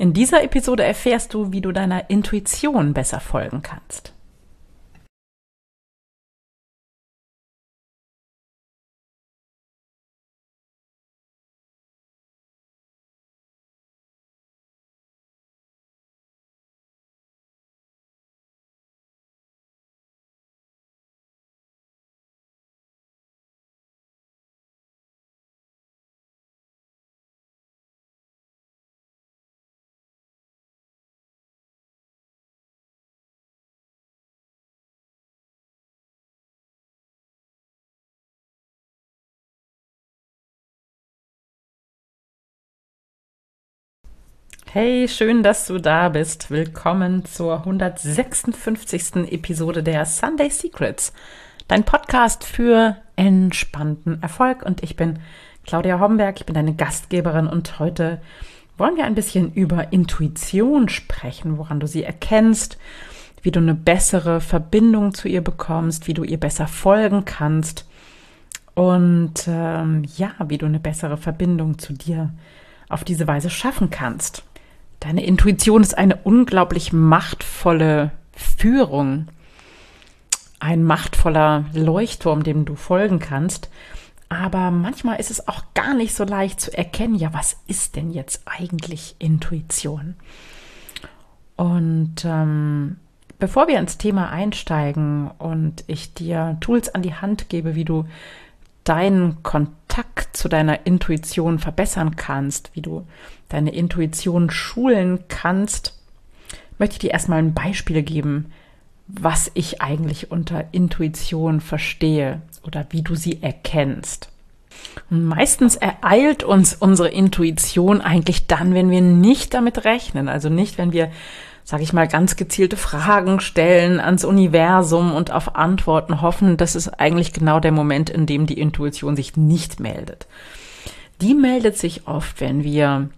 In dieser Episode erfährst du, wie du deiner Intuition besser folgen kannst. Hey, schön, dass du da bist. Willkommen zur 156. Episode der Sunday Secrets, dein Podcast für entspannten Erfolg. Und ich bin Claudia Homberg, ich bin deine Gastgeberin und heute wollen wir ein bisschen über Intuition sprechen, woran du sie erkennst, wie du eine bessere Verbindung zu ihr bekommst, wie du ihr besser folgen kannst und ähm, ja, wie du eine bessere Verbindung zu dir auf diese Weise schaffen kannst. Deine Intuition ist eine unglaublich machtvolle Führung, ein machtvoller Leuchtturm, dem du folgen kannst. Aber manchmal ist es auch gar nicht so leicht zu erkennen, ja, was ist denn jetzt eigentlich Intuition? Und ähm, bevor wir ins Thema einsteigen und ich dir Tools an die Hand gebe, wie du deinen Kontakt zu deiner Intuition verbessern kannst, wie du deine Intuition schulen kannst, möchte ich dir erstmal ein Beispiel geben, was ich eigentlich unter Intuition verstehe oder wie du sie erkennst. Und meistens ereilt uns unsere Intuition eigentlich dann, wenn wir nicht damit rechnen, also nicht, wenn wir sage ich mal, ganz gezielte Fragen stellen ans Universum und auf Antworten hoffen, das ist eigentlich genau der Moment, in dem die Intuition sich nicht meldet. Die meldet sich oft, wenn wir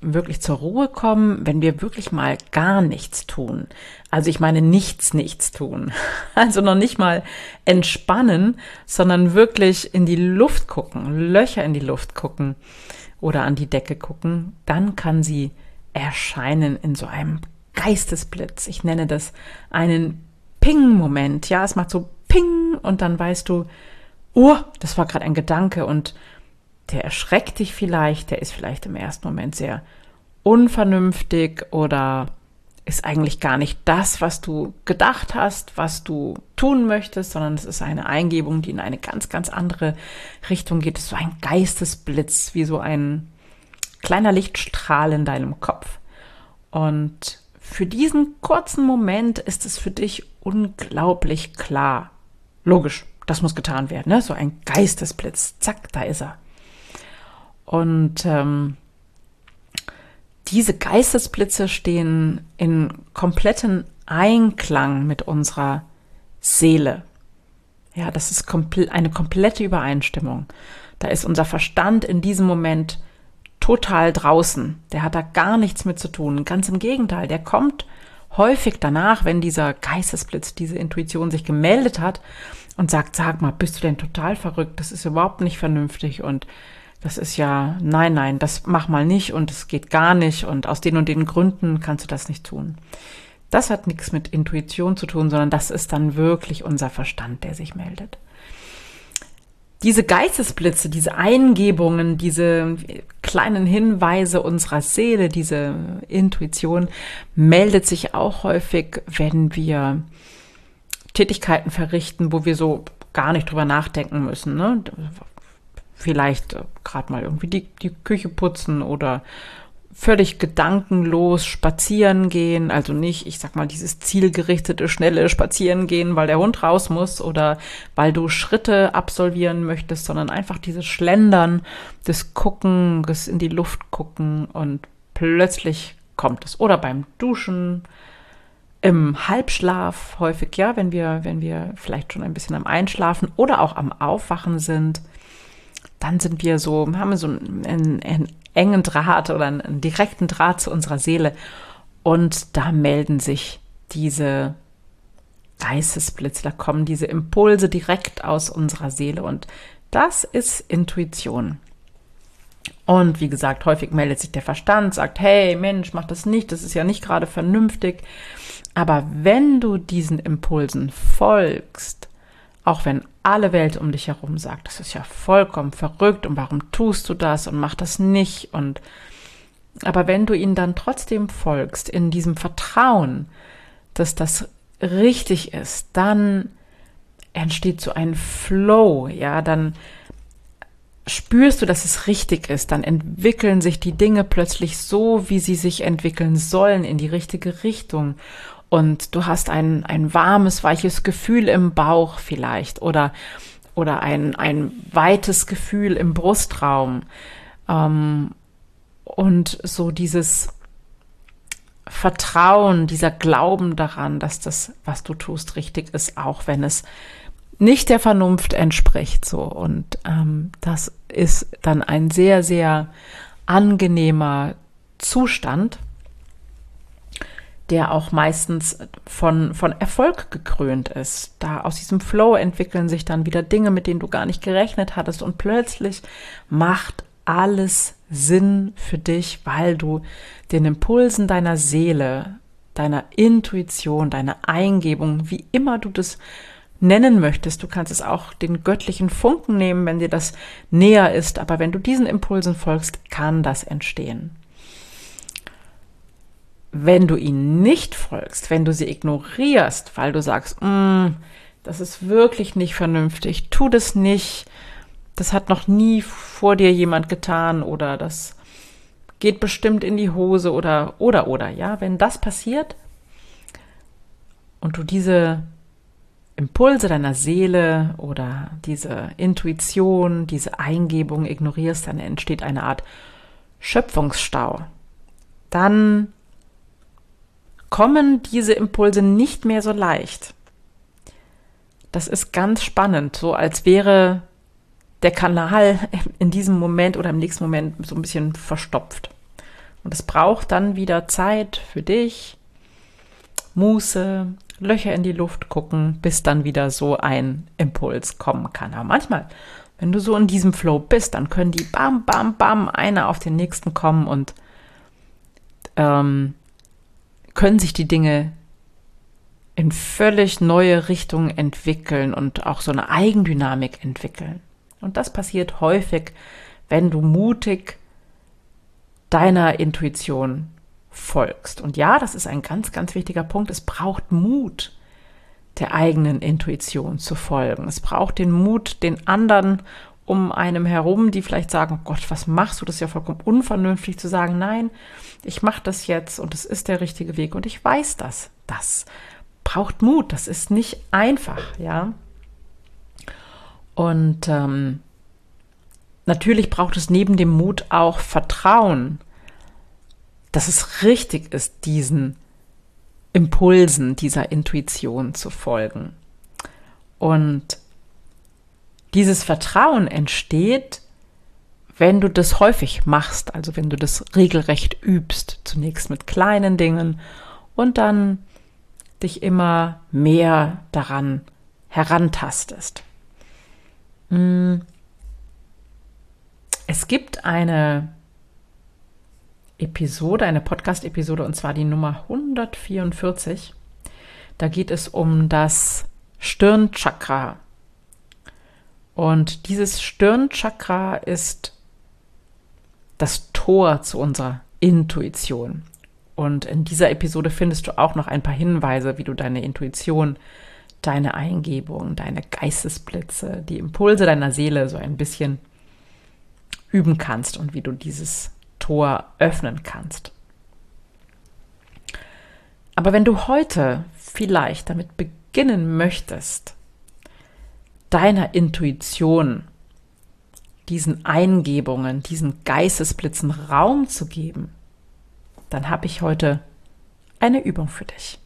wirklich zur Ruhe kommen, wenn wir wirklich mal gar nichts tun. Also ich meine nichts, nichts tun. Also noch nicht mal entspannen, sondern wirklich in die Luft gucken, Löcher in die Luft gucken oder an die Decke gucken. Dann kann sie erscheinen in so einem Geistesblitz. Ich nenne das einen Ping-Moment. Ja, es macht so Ping und dann weißt du, oh, das war gerade ein Gedanke und der erschreckt dich vielleicht, der ist vielleicht im ersten Moment sehr unvernünftig oder ist eigentlich gar nicht das, was du gedacht hast, was du tun möchtest, sondern es ist eine Eingebung, die in eine ganz, ganz andere Richtung geht. Es ist so ein Geistesblitz, wie so ein kleiner Lichtstrahl in deinem Kopf. Und für diesen kurzen Moment ist es für dich unglaublich klar. Logisch, das muss getan werden. Ne? So ein Geistesblitz. Zack, da ist er. Und ähm, diese Geistesblitze stehen in kompletten Einklang mit unserer Seele. Ja, das ist komple eine komplette Übereinstimmung. Da ist unser Verstand in diesem Moment total draußen. Der hat da gar nichts mit zu tun. Ganz im Gegenteil, der kommt häufig danach, wenn dieser Geistesblitz, diese Intuition sich gemeldet hat und sagt, sag mal, bist du denn total verrückt? Das ist überhaupt nicht vernünftig und das ist ja, nein, nein, das mach mal nicht und es geht gar nicht und aus den und den Gründen kannst du das nicht tun. Das hat nichts mit Intuition zu tun, sondern das ist dann wirklich unser Verstand, der sich meldet diese Geistesblitze, diese Eingebungen, diese kleinen Hinweise unserer Seele, diese Intuition meldet sich auch häufig, wenn wir Tätigkeiten verrichten, wo wir so gar nicht drüber nachdenken müssen. Ne? Vielleicht gerade mal irgendwie die, die Küche putzen oder völlig gedankenlos spazieren gehen, also nicht, ich sag mal, dieses zielgerichtete, schnelle Spazieren gehen, weil der Hund raus muss oder weil du Schritte absolvieren möchtest, sondern einfach dieses Schlendern, das Gucken, das in die Luft gucken und plötzlich kommt es. Oder beim Duschen, im Halbschlaf häufig, ja, wenn wir, wenn wir vielleicht schon ein bisschen am Einschlafen oder auch am Aufwachen sind, dann sind wir so, haben wir so einen, einen, engen Draht oder einen direkten Draht zu unserer Seele. Und da melden sich diese Geistesblitze, da kommen diese Impulse direkt aus unserer Seele. Und das ist Intuition. Und wie gesagt, häufig meldet sich der Verstand, sagt, hey Mensch, mach das nicht, das ist ja nicht gerade vernünftig. Aber wenn du diesen Impulsen folgst, auch wenn alle Welt um dich herum sagt, das ist ja vollkommen verrückt und warum tust du das und mach das nicht und aber wenn du ihnen dann trotzdem folgst in diesem Vertrauen, dass das richtig ist, dann entsteht so ein Flow, ja, dann spürst du, dass es richtig ist, dann entwickeln sich die Dinge plötzlich so, wie sie sich entwickeln sollen, in die richtige Richtung. Und du hast ein, ein warmes, weiches Gefühl im Bauch vielleicht oder, oder ein, ein weites Gefühl im Brustraum. Ähm, und so dieses Vertrauen, dieser Glauben daran, dass das, was du tust, richtig ist, auch wenn es nicht der Vernunft entspricht. So und ähm, das ist dann ein sehr, sehr angenehmer Zustand, der auch meistens von, von Erfolg gekrönt ist. Da aus diesem Flow entwickeln sich dann wieder Dinge, mit denen du gar nicht gerechnet hattest und plötzlich macht alles Sinn für dich, weil du den Impulsen deiner Seele, deiner Intuition, deiner Eingebung, wie immer du das nennen möchtest. Du kannst es auch den göttlichen Funken nehmen, wenn dir das näher ist. Aber wenn du diesen Impulsen folgst, kann das entstehen. Wenn du ihnen nicht folgst, wenn du sie ignorierst, weil du sagst, mm, das ist wirklich nicht vernünftig, tu das nicht, das hat noch nie vor dir jemand getan oder das geht bestimmt in die Hose oder oder oder, ja, wenn das passiert und du diese Impulse deiner Seele oder diese Intuition, diese Eingebung ignorierst, dann entsteht eine Art Schöpfungsstau. Dann kommen diese Impulse nicht mehr so leicht. Das ist ganz spannend, so als wäre der Kanal in diesem Moment oder im nächsten Moment so ein bisschen verstopft. Und es braucht dann wieder Zeit für dich, Muße, Löcher in die Luft gucken, bis dann wieder so ein Impuls kommen kann. Aber manchmal, wenn du so in diesem Flow bist, dann können die bam, bam, bam, einer auf den nächsten kommen und ähm, können sich die Dinge in völlig neue Richtungen entwickeln und auch so eine Eigendynamik entwickeln. Und das passiert häufig, wenn du mutig deiner Intuition folgst. Und ja, das ist ein ganz, ganz wichtiger Punkt. Es braucht Mut, der eigenen Intuition zu folgen. Es braucht den Mut, den anderen um einem herum, die vielleicht sagen, oh Gott, was machst du? Das ist ja vollkommen unvernünftig zu sagen, nein, ich mache das jetzt und es ist der richtige Weg und ich weiß das. Das braucht Mut. Das ist nicht einfach, ja. Und ähm, natürlich braucht es neben dem Mut auch Vertrauen dass es richtig ist, diesen Impulsen, dieser Intuition zu folgen. Und dieses Vertrauen entsteht, wenn du das häufig machst, also wenn du das regelrecht übst, zunächst mit kleinen Dingen und dann dich immer mehr daran herantastest. Hm. Es gibt eine Episode, eine Podcast-Episode, und zwar die Nummer 144. Da geht es um das Stirnchakra. Und dieses Stirnchakra ist das Tor zu unserer Intuition. Und in dieser Episode findest du auch noch ein paar Hinweise, wie du deine Intuition, deine Eingebung, deine Geistesblitze, die Impulse deiner Seele so ein bisschen üben kannst und wie du dieses Tor öffnen kannst. Aber wenn du heute vielleicht damit beginnen möchtest, deiner Intuition, diesen Eingebungen, diesen Geistesblitzen Raum zu geben, dann habe ich heute eine Übung für dich.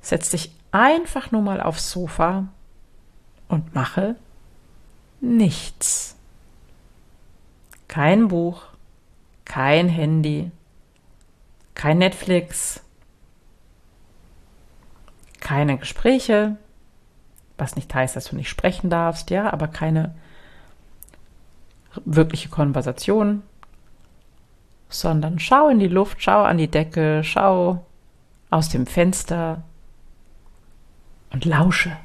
Setz dich einfach nur mal aufs Sofa und mache nichts. Kein Buch, kein Handy, kein Netflix, keine Gespräche, was nicht heißt, dass du nicht sprechen darfst, ja, aber keine wirkliche Konversation, sondern schau in die Luft, schau an die Decke, schau aus dem Fenster und lausche.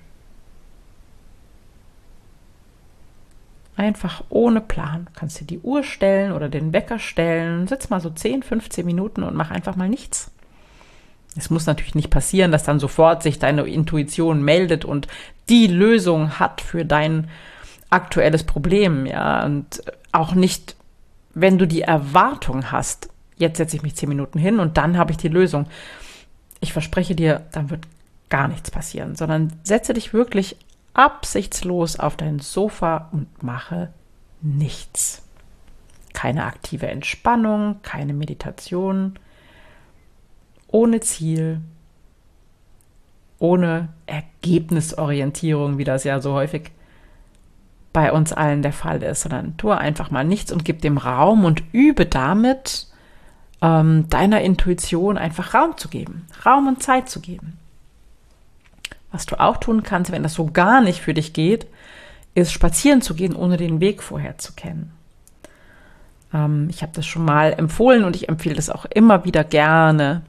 Einfach ohne Plan. Du kannst dir die Uhr stellen oder den Wecker stellen. Sitz mal so 10, 15 Minuten und mach einfach mal nichts. Es muss natürlich nicht passieren, dass dann sofort sich deine Intuition meldet und die Lösung hat für dein aktuelles Problem, ja. Und auch nicht, wenn du die Erwartung hast, jetzt setze ich mich 10 Minuten hin und dann habe ich die Lösung. Ich verspreche dir, dann wird gar nichts passieren, sondern setze dich wirklich absichtslos auf dein Sofa und mache nichts. Keine aktive Entspannung, keine Meditation, ohne Ziel, ohne Ergebnisorientierung, wie das ja so häufig bei uns allen der Fall ist, sondern tue einfach mal nichts und gib dem Raum und übe damit ähm, deiner Intuition einfach Raum zu geben, Raum und Zeit zu geben. Was du auch tun kannst, wenn das so gar nicht für dich geht, ist spazieren zu gehen, ohne den Weg vorher zu kennen. Ähm, ich habe das schon mal empfohlen und ich empfehle das auch immer wieder gerne,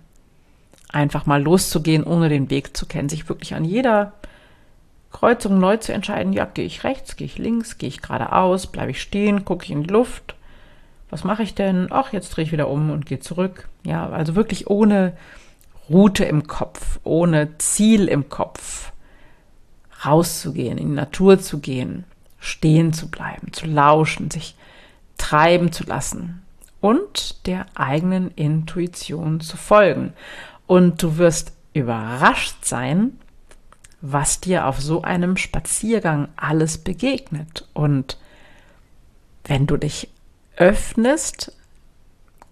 einfach mal loszugehen, ohne den Weg zu kennen, sich wirklich an jeder Kreuzung neu zu entscheiden, ja, gehe ich rechts, gehe ich links, gehe ich geradeaus, bleibe ich stehen, gucke ich in die Luft, was mache ich denn? Ach, jetzt drehe ich wieder um und gehe zurück. Ja, also wirklich ohne Route im Kopf, ohne Ziel im Kopf, rauszugehen, in die Natur zu gehen, stehen zu bleiben, zu lauschen, sich treiben zu lassen und der eigenen Intuition zu folgen. Und du wirst überrascht sein, was dir auf so einem Spaziergang alles begegnet. Und wenn du dich öffnest,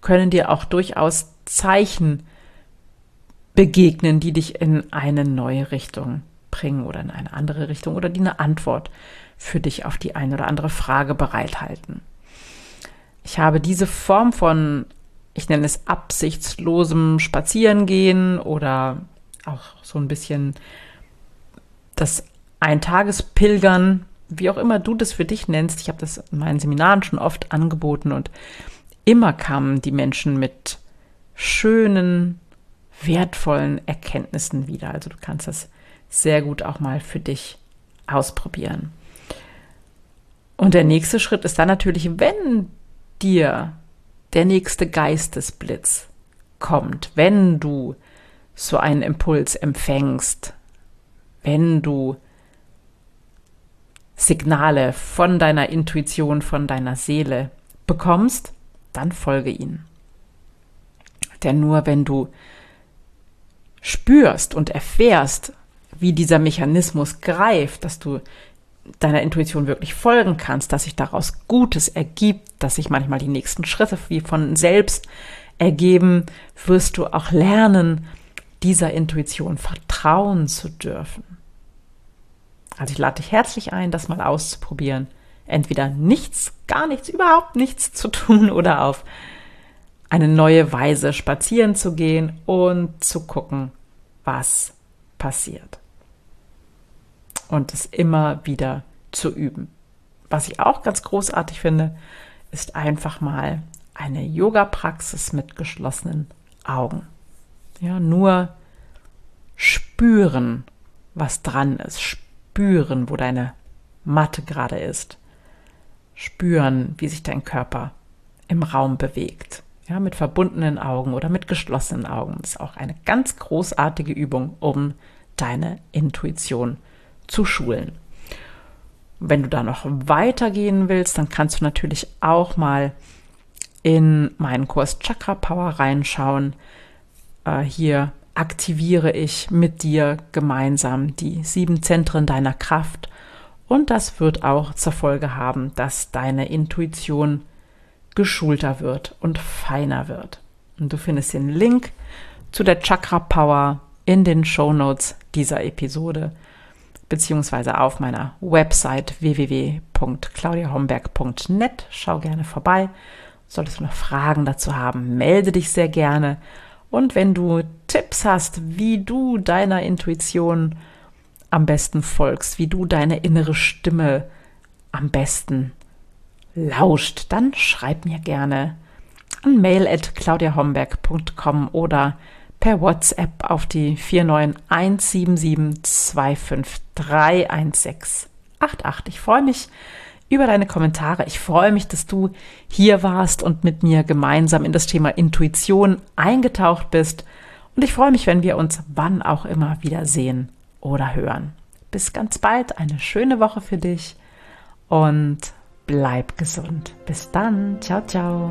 können dir auch durchaus Zeichen begegnen, die dich in eine neue Richtung bringen oder in eine andere Richtung oder die eine Antwort für dich auf die eine oder andere Frage bereithalten. Ich habe diese Form von, ich nenne es absichtslosem Spazierengehen oder auch so ein bisschen das Eintagespilgern, wie auch immer du das für dich nennst. Ich habe das in meinen Seminaren schon oft angeboten und immer kamen die Menschen mit schönen, wertvollen Erkenntnissen wieder. Also du kannst das sehr gut auch mal für dich ausprobieren. Und der nächste Schritt ist dann natürlich, wenn dir der nächste Geistesblitz kommt, wenn du so einen Impuls empfängst, wenn du Signale von deiner Intuition, von deiner Seele bekommst, dann folge ihnen. Denn nur wenn du spürst und erfährst, wie dieser Mechanismus greift, dass du deiner Intuition wirklich folgen kannst, dass sich daraus Gutes ergibt, dass sich manchmal die nächsten Schritte wie von selbst ergeben, wirst du auch lernen, dieser Intuition vertrauen zu dürfen. Also ich lade dich herzlich ein, das mal auszuprobieren. Entweder nichts, gar nichts, überhaupt nichts zu tun oder auf eine neue Weise spazieren zu gehen und zu gucken, was passiert. Und es immer wieder zu üben. Was ich auch ganz großartig finde, ist einfach mal eine Yoga-Praxis mit geschlossenen Augen. Ja, nur spüren, was dran ist. Spüren, wo deine Matte gerade ist. Spüren, wie sich dein Körper im Raum bewegt ja, mit verbundenen Augen oder mit geschlossenen Augen. Das ist auch eine ganz großartige Übung, um deine Intuition zu schulen. Wenn du da noch weitergehen willst, dann kannst du natürlich auch mal in meinen Kurs Chakra Power reinschauen. Äh, hier aktiviere ich mit dir gemeinsam die sieben Zentren deiner Kraft und das wird auch zur Folge haben, dass deine Intuition geschulter wird und feiner wird. Und du findest den Link zu der Chakra Power in den Show Notes dieser Episode beziehungsweise auf meiner Website www.claudiahomberg.net. Schau gerne vorbei. Solltest du noch Fragen dazu haben, melde dich sehr gerne. Und wenn du Tipps hast, wie du deiner Intuition am besten folgst, wie du deine innere Stimme am besten lauscht, dann schreib mir gerne an mail at claudiahomberg.com oder per WhatsApp auf die 49177253168. Ich freue mich über deine Kommentare. Ich freue mich, dass du hier warst und mit mir gemeinsam in das Thema Intuition eingetaucht bist. Und ich freue mich, wenn wir uns wann auch immer wieder sehen oder hören. Bis ganz bald, eine schöne Woche für dich und bleib gesund. Bis dann. Ciao, ciao.